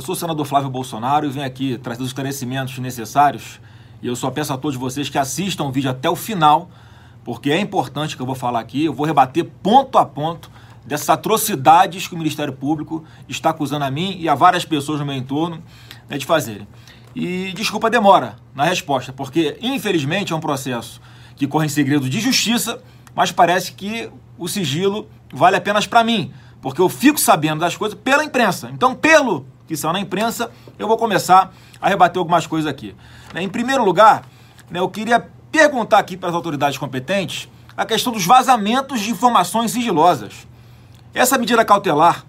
Eu sou o senador Flávio Bolsonaro e venho aqui trazer os esclarecimentos necessários. E eu só peço a todos vocês que assistam o vídeo até o final, porque é importante que eu vou falar aqui. Eu vou rebater ponto a ponto dessas atrocidades que o Ministério Público está acusando a mim e a várias pessoas no meu entorno né, de fazerem. E desculpa a demora na resposta, porque infelizmente é um processo que corre em segredo de justiça, mas parece que o sigilo vale apenas para mim, porque eu fico sabendo das coisas pela imprensa. Então, pelo que são na imprensa, eu vou começar a rebater algumas coisas aqui. Né, em primeiro lugar, né, eu queria perguntar aqui para as autoridades competentes a questão dos vazamentos de informações sigilosas. Essa medida cautelar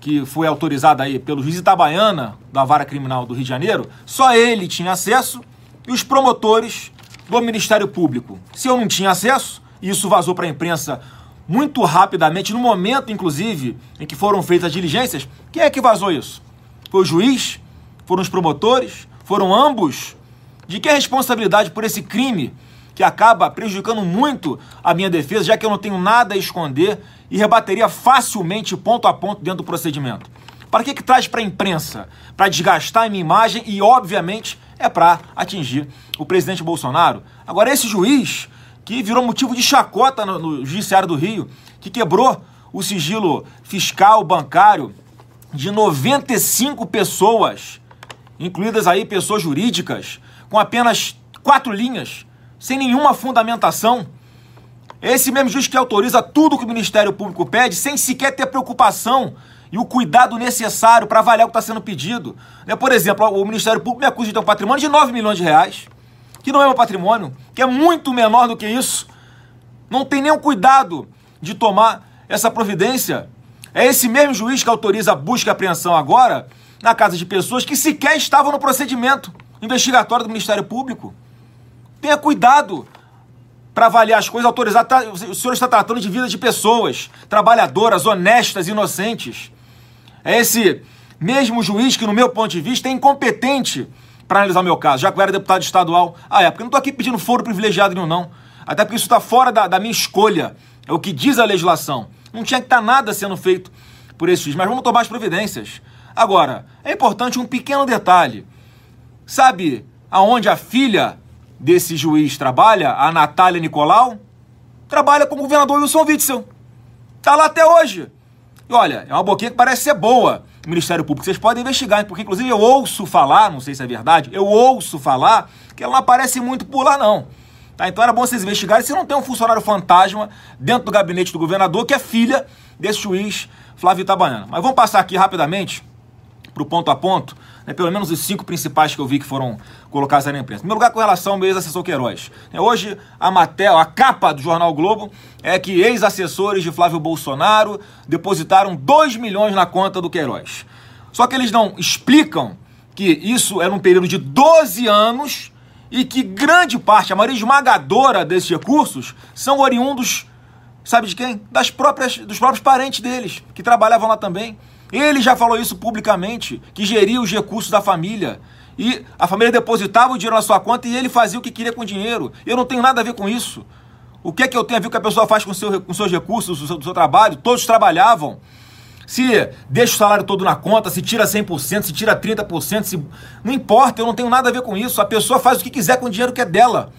que foi autorizada aí pelo juiz Itabaiana da Vara Criminal do Rio de Janeiro, só ele tinha acesso e os promotores do Ministério Público. Se eu não tinha acesso, e isso vazou para a imprensa muito rapidamente, no momento, inclusive, em que foram feitas as diligências, quem é que vazou isso? Foi o juiz? Foram os promotores? Foram ambos? De que é a responsabilidade por esse crime que acaba prejudicando muito a minha defesa, já que eu não tenho nada a esconder e rebateria facilmente, ponto a ponto, dentro do procedimento? Para que, que traz para a imprensa? Para desgastar a minha imagem e, obviamente, é para atingir o presidente Bolsonaro. Agora, esse juiz que virou motivo de chacota no, no Judiciário do Rio, que quebrou o sigilo fiscal, bancário, de 95 pessoas, incluídas aí pessoas jurídicas, com apenas quatro linhas, sem nenhuma fundamentação. Esse mesmo juiz que autoriza tudo que o Ministério Público pede, sem sequer ter preocupação e o cuidado necessário para avaliar o que está sendo pedido. Né, por exemplo, o Ministério Público me acusa de ter um patrimônio de 9 milhões de reais, que não é meu patrimônio, que é muito menor do que isso. Não tem nenhum cuidado de tomar essa providência. É esse mesmo juiz que autoriza a busca e apreensão agora na casa de pessoas que sequer estavam no procedimento investigatório do Ministério Público. Tenha cuidado para avaliar as coisas, autorizar. Tá, o senhor está tratando de vida de pessoas trabalhadoras, honestas, inocentes. É esse mesmo juiz que, no meu ponto de vista, é incompetente para analisar o meu caso, já que eu era deputado estadual à época. Eu não estou aqui pedindo foro privilegiado nenhum, não. Até porque isso está fora da, da minha escolha. É o que diz a legislação. Não tinha que estar tá nada sendo feito por esse juiz, mas vamos tomar as providências. Agora, é importante um pequeno detalhe. Sabe aonde a filha desse juiz trabalha, a Natália Nicolau? Trabalha com o governador Wilson Witzel. Tá lá até hoje. E olha, é uma boquinha que parece ser boa, Ministério Público. Vocês podem investigar, porque inclusive eu ouço falar, não sei se é verdade, eu ouço falar que ela não aparece muito por lá, não. Tá? Então era bom vocês investigarem se não tem um funcionário fantasma dentro do gabinete do governador, que é filha desse juiz Flávio Itabaiana. Mas vamos passar aqui rapidamente para o ponto a ponto, né, pelo menos os cinco principais que eu vi que foram colocados na imprensa. Em primeiro lugar, com relação ao ex-assessor Queiroz. É, hoje, a matéria, a capa do Jornal Globo é que ex-assessores de Flávio Bolsonaro depositaram 2 milhões na conta do Queiroz. Só que eles não explicam que isso era um período de 12 anos e que grande parte, a maioria esmagadora desses recursos, são oriundos, sabe de quem? Das próprias, dos próprios parentes deles, que trabalhavam lá também. Ele já falou isso publicamente, que geria os recursos da família. E a família depositava o dinheiro na sua conta e ele fazia o que queria com o dinheiro. Eu não tenho nada a ver com isso. O que é que eu tenho a ver com o que a pessoa faz com, seu, com seus recursos, do seu, do seu trabalho? Todos trabalhavam se deixa o salário todo na conta, se tira 100%, se tira 30%, se... não importa, eu não tenho nada a ver com isso. A pessoa faz o que quiser com o dinheiro que é dela.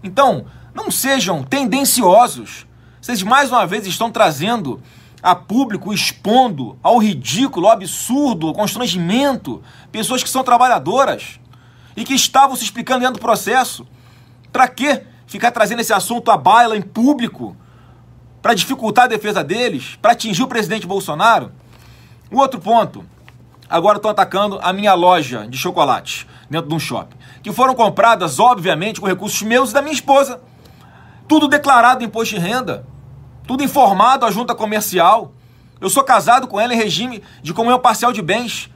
Então, não sejam tendenciosos. Vocês mais uma vez estão trazendo a público, expondo ao ridículo, ao absurdo, ao constrangimento, pessoas que são trabalhadoras e que estavam se explicando dentro do processo. Para que ficar trazendo esse assunto à baila em público? Para dificultar a defesa deles, para atingir o presidente Bolsonaro. O outro ponto, agora estão atacando a minha loja de chocolate dentro de um shopping, que foram compradas, obviamente, com recursos meus e da minha esposa. Tudo declarado em imposto de renda, tudo informado à junta comercial. Eu sou casado com ela em regime de comunhão parcial de bens.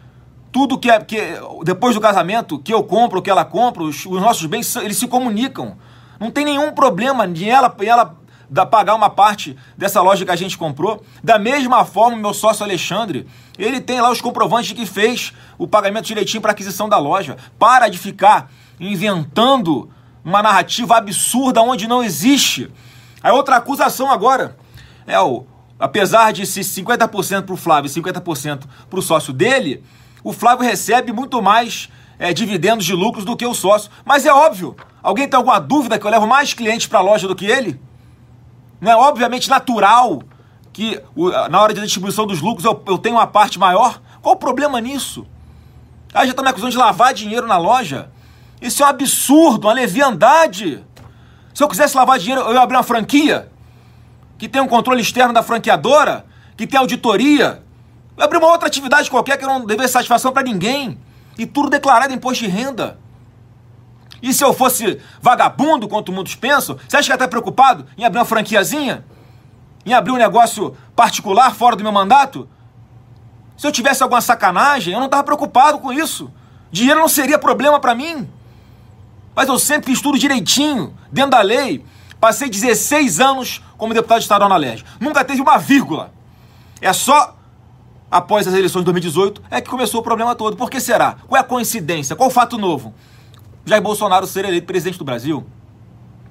Tudo que, é, que depois do casamento, que eu compro, que ela compra, os, os nossos bens, eles se comunicam. Não tem nenhum problema de ela, ela da pagar uma parte dessa loja que a gente comprou. Da mesma forma, meu sócio Alexandre, ele tem lá os comprovantes de que fez o pagamento direitinho para aquisição da loja. Para de ficar inventando uma narrativa absurda onde não existe. A outra acusação agora é o apesar de ser 50% para o Flávio e 50% para o sócio dele, o Flávio recebe muito mais é, dividendos de lucros do que o sócio. Mas é óbvio, alguém tem alguma dúvida que eu levo mais clientes para a loja do que ele? Não é obviamente natural que na hora de distribuição dos lucros eu, eu tenho uma parte maior? Qual o problema nisso? Aí já está me acusando de lavar dinheiro na loja. Isso é um absurdo, uma leviandade. Se eu quisesse lavar dinheiro, eu ia abrir uma franquia que tem um controle externo da franqueadora, que tem auditoria. Eu ia abrir uma outra atividade qualquer que não devesse satisfação para ninguém. E tudo declarado em imposto de renda. E se eu fosse vagabundo, quanto muitos pensam, você acha que ia estar preocupado em abrir uma franquiazinha? Em abrir um negócio particular fora do meu mandato? Se eu tivesse alguma sacanagem, eu não estava preocupado com isso. Dinheiro não seria problema para mim. Mas eu sempre fiz tudo direitinho, dentro da lei. Passei 16 anos como deputado estadual na LERJ. Nunca teve uma vírgula. É só após as eleições de 2018 é que começou o problema todo. Por que será? Qual é a coincidência? Qual o fato novo? Jair Bolsonaro ser eleito presidente do Brasil.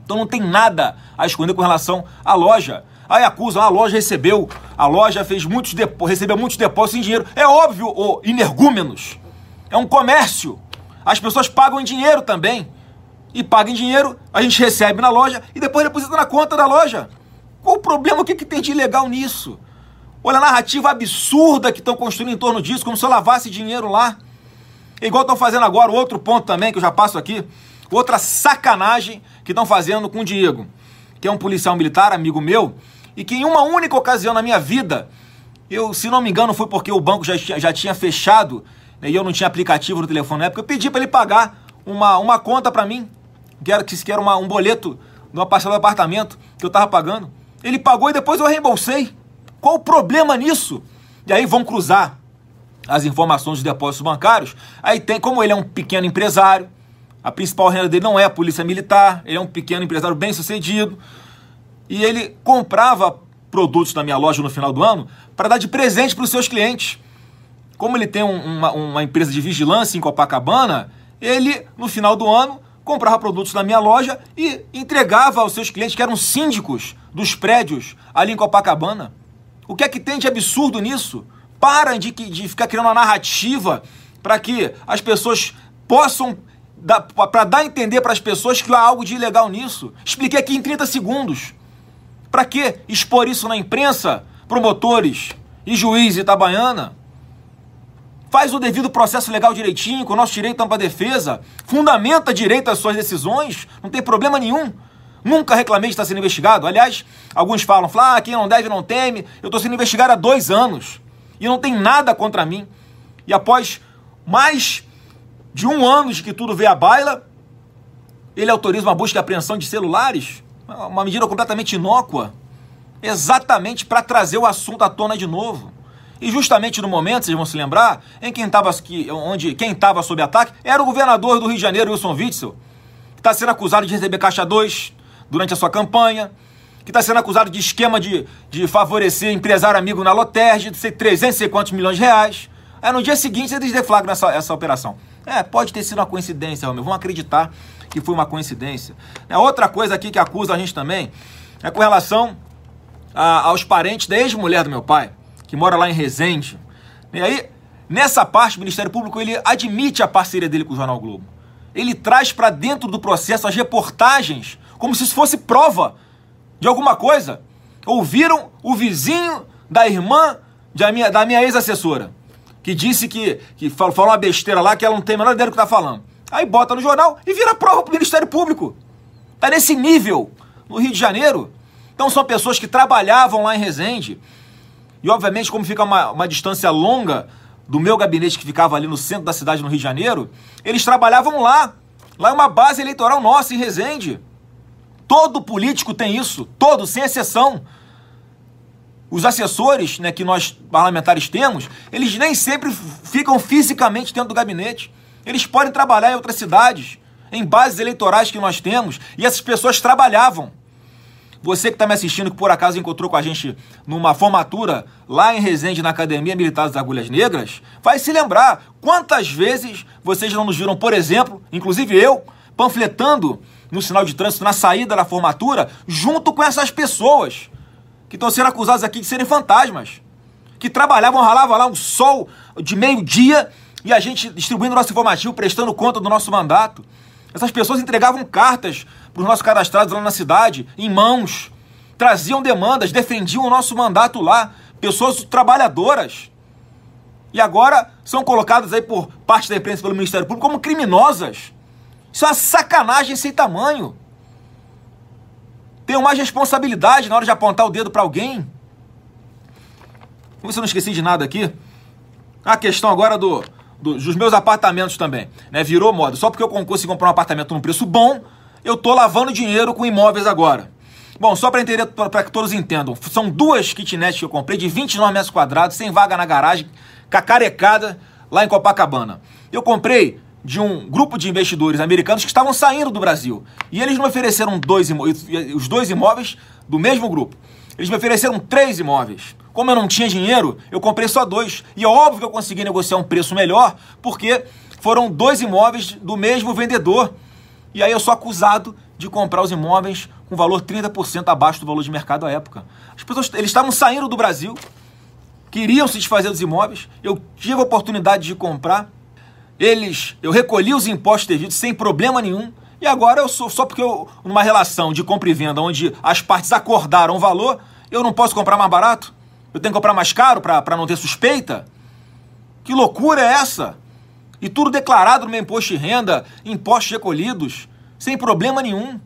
Então não tem nada a esconder com relação à loja. Aí acusam, ah, a loja recebeu, a loja fez muitos recebeu muitos depósitos em dinheiro. É óbvio, ô inergúmenos. É um comércio. As pessoas pagam em dinheiro também e paga em dinheiro, a gente recebe na loja e depois deposita na conta da loja. Qual o problema? O que, que tem de ilegal nisso? Olha a narrativa absurda que estão construindo em torno disso, como se eu lavasse dinheiro lá. Igual estão fazendo agora, outro ponto também, que eu já passo aqui, outra sacanagem que estão fazendo com o Diego, que é um policial militar, amigo meu, e que em uma única ocasião na minha vida, eu, se não me engano, foi porque o banco já, já tinha fechado né, e eu não tinha aplicativo no telefone na época, eu pedi para ele pagar uma, uma conta para mim que era, que era uma, um boleto de uma parcela do apartamento que eu estava pagando. Ele pagou e depois eu reembolsei. Qual o problema nisso? E aí vão cruzar as informações dos depósitos bancários. Aí tem, como ele é um pequeno empresário, a principal renda dele não é a polícia militar, ele é um pequeno empresário bem sucedido. E ele comprava produtos na minha loja no final do ano para dar de presente para os seus clientes. Como ele tem um, uma, uma empresa de vigilância em Copacabana, ele, no final do ano, comprava produtos na minha loja e entregava aos seus clientes que eram síndicos dos prédios ali em Copacabana. O que é que tem de absurdo nisso? Parem de, de ficar criando uma narrativa para que as pessoas possam para dar a entender para as pessoas que há algo de ilegal nisso. Expliquei aqui em 30 segundos. Para que expor isso na imprensa, promotores e juiz Itabaiana? faz o devido processo legal direitinho, com o nosso direito ampla defesa, fundamenta direito às suas decisões, não tem problema nenhum. Nunca reclamei de estar sendo investigado. Aliás, alguns falam, falam ah, quem não deve não teme. Eu estou sendo investigado há dois anos e não tem nada contra mim. E após mais de um ano de que tudo veio à baila, ele autoriza uma busca e apreensão de celulares, uma medida completamente inócua, exatamente para trazer o assunto à tona de novo. E justamente no momento, vocês vão se lembrar, em quem estava onde quem estava sob ataque era o governador do Rio de Janeiro, Wilson Witzel, que está sendo acusado de receber caixa 2 durante a sua campanha, que está sendo acusado de esquema de, de favorecer empresário amigo na Loterge, de ser 300 e quantos milhões de reais. Aí no dia seguinte eles deflagram essa, essa operação. É, pode ter sido uma coincidência, Romeu. Vamos acreditar que foi uma coincidência. É, outra coisa aqui que acusa a gente também é com relação a, aos parentes da ex-mulher do meu pai que mora lá em Resende. E aí, nessa parte, o Ministério Público ele admite a parceria dele com o Jornal Globo. Ele traz para dentro do processo as reportagens como se isso fosse prova de alguma coisa. Ouviram o vizinho da irmã da minha, da minha ex-assessora, que disse que, que falou, falou uma besteira lá que ela não tem a menor ideia do que está falando. Aí bota no jornal e vira prova para o Ministério Público. Está nesse nível no Rio de Janeiro. Então são pessoas que trabalhavam lá em Resende, e obviamente, como fica uma, uma distância longa do meu gabinete que ficava ali no centro da cidade, no Rio de Janeiro, eles trabalhavam lá. Lá é uma base eleitoral nossa, em Resende. Todo político tem isso, todo, sem exceção. Os assessores né, que nós parlamentares temos, eles nem sempre ficam fisicamente dentro do gabinete. Eles podem trabalhar em outras cidades, em bases eleitorais que nós temos, e essas pessoas trabalhavam. Você que está me assistindo, que por acaso encontrou com a gente numa formatura lá em Resende, na Academia Militar das Agulhas Negras, vai se lembrar quantas vezes vocês não nos viram, por exemplo, inclusive eu, panfletando no sinal de trânsito na saída da formatura, junto com essas pessoas que estão sendo acusadas aqui de serem fantasmas, que trabalhavam, ralavam lá um sol de meio-dia e a gente distribuindo nosso informativo, prestando conta do nosso mandato. Essas pessoas entregavam cartas para os nossos cadastrados lá na cidade, em mãos, traziam demandas, defendiam o nosso mandato lá, pessoas trabalhadoras. E agora são colocadas aí por parte da imprensa pelo Ministério Público como criminosas. Isso é uma sacanagem sem tamanho. Tenham mais responsabilidade na hora de apontar o dedo para alguém. Ver se eu não esqueci de nada aqui. A questão agora do, do, dos meus apartamentos também. Né? Virou moda. Só porque eu consigo comprar um apartamento num preço bom, eu tô lavando dinheiro com imóveis agora. Bom, só para entender, para que todos entendam, são duas kitnets que eu comprei de 29 metros quadrados, sem vaga na garagem, cacarecada, lá em Copacabana. Eu comprei de um grupo de investidores americanos que estavam saindo do Brasil. E eles me ofereceram dois os dois imóveis do mesmo grupo. Eles me ofereceram três imóveis. Como eu não tinha dinheiro, eu comprei só dois. E é óbvio que eu consegui negociar um preço melhor, porque foram dois imóveis do mesmo vendedor. E aí eu sou acusado de comprar os imóveis com valor 30% abaixo do valor de mercado à época. As pessoas, eles estavam saindo do Brasil, queriam se desfazer dos imóveis, eu tive a oportunidade de comprar, eles, eu recolhi os impostos devidos sem problema nenhum, e agora eu sou só porque eu, numa relação de compra e venda onde as partes acordaram o valor, eu não posso comprar mais barato? Eu tenho que comprar mais caro para não ter suspeita? Que loucura é essa? E tudo declarado no meu imposto de renda, impostos recolhidos, sem problema nenhum.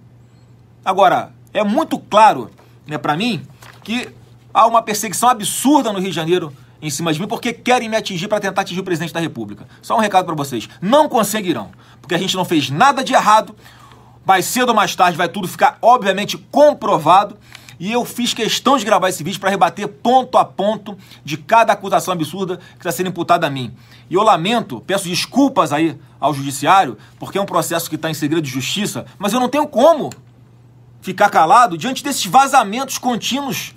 Agora, é muito claro né, para mim que há uma perseguição absurda no Rio de Janeiro em cima de mim porque querem me atingir para tentar atingir o presidente da República. Só um recado para vocês: não conseguirão, porque a gente não fez nada de errado. Mais cedo ou mais tarde vai tudo ficar obviamente comprovado. E eu fiz questão de gravar esse vídeo para rebater ponto a ponto de cada acusação absurda que está sendo imputada a mim. E eu lamento, peço desculpas aí ao judiciário, porque é um processo que está em segredo de justiça, mas eu não tenho como ficar calado diante desses vazamentos contínuos,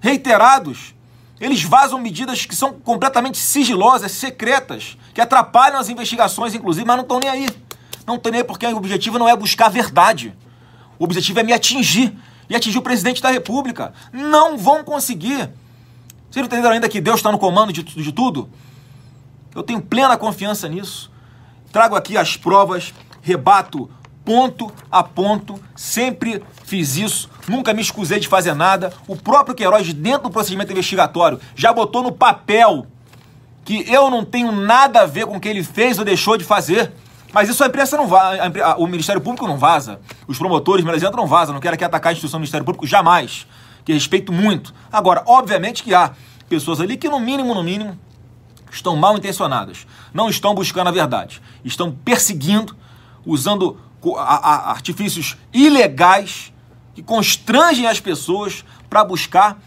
reiterados. Eles vazam medidas que são completamente sigilosas, secretas, que atrapalham as investigações, inclusive, mas não estão nem aí. Não estão nem aí porque o objetivo não é buscar a verdade. O objetivo é me atingir e atingir o presidente da República. Não vão conseguir. Vocês não entenderam ainda que Deus está no comando de, de tudo? Eu tenho plena confiança nisso. Trago aqui as provas, rebato ponto a ponto, sempre fiz isso, nunca me escusei de fazer nada. O próprio Queiroz, dentro do procedimento investigatório, já botou no papel que eu não tenho nada a ver com o que ele fez ou deixou de fazer. Mas isso a imprensa não vaza, o Ministério Público não vaza, os promotores, melhor dizendo, não vazam, não quero aqui atacar a instituição do Ministério Público, jamais, que respeito muito. Agora, obviamente que há pessoas ali que, no mínimo, no mínimo, estão mal intencionadas, não estão buscando a verdade, estão perseguindo, usando artifícios ilegais que constrangem as pessoas para buscar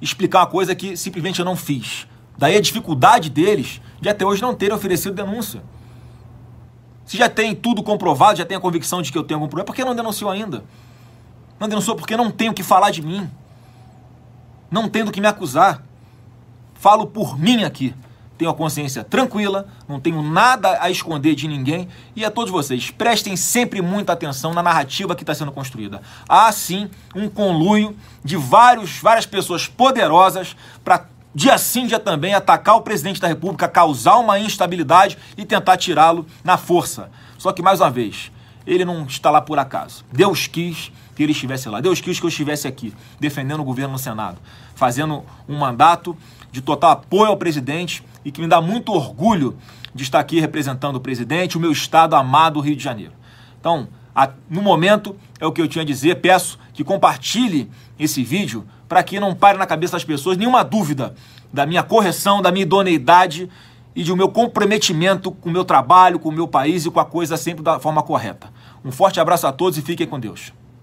explicar uma coisa que simplesmente eu não fiz. Daí a dificuldade deles de até hoje não terem oferecido denúncia. Se já tem tudo comprovado, já tem a convicção de que eu tenho algum problema, por que não denunciou ainda? Não denunciou porque não tenho o que falar de mim. Não tenho do que me acusar. Falo por mim aqui. Tenho a consciência tranquila, não tenho nada a esconder de ninguém. E a todos vocês, prestem sempre muita atenção na narrativa que está sendo construída. Há sim um conluio de vários, várias pessoas poderosas para dia sim, dia também, atacar o presidente da República, causar uma instabilidade e tentar tirá-lo na força. Só que, mais uma vez, ele não está lá por acaso. Deus quis que ele estivesse lá. Deus quis que eu estivesse aqui, defendendo o governo no Senado, fazendo um mandato de total apoio ao presidente e que me dá muito orgulho de estar aqui representando o presidente, o meu estado amado, Rio de Janeiro. Então, no momento, é o que eu tinha a dizer. Peço que compartilhe esse vídeo para que não pare na cabeça das pessoas nenhuma dúvida da minha correção, da minha idoneidade e do meu comprometimento com o meu trabalho, com o meu país e com a coisa sempre da forma correta. Um forte abraço a todos e fiquem com Deus.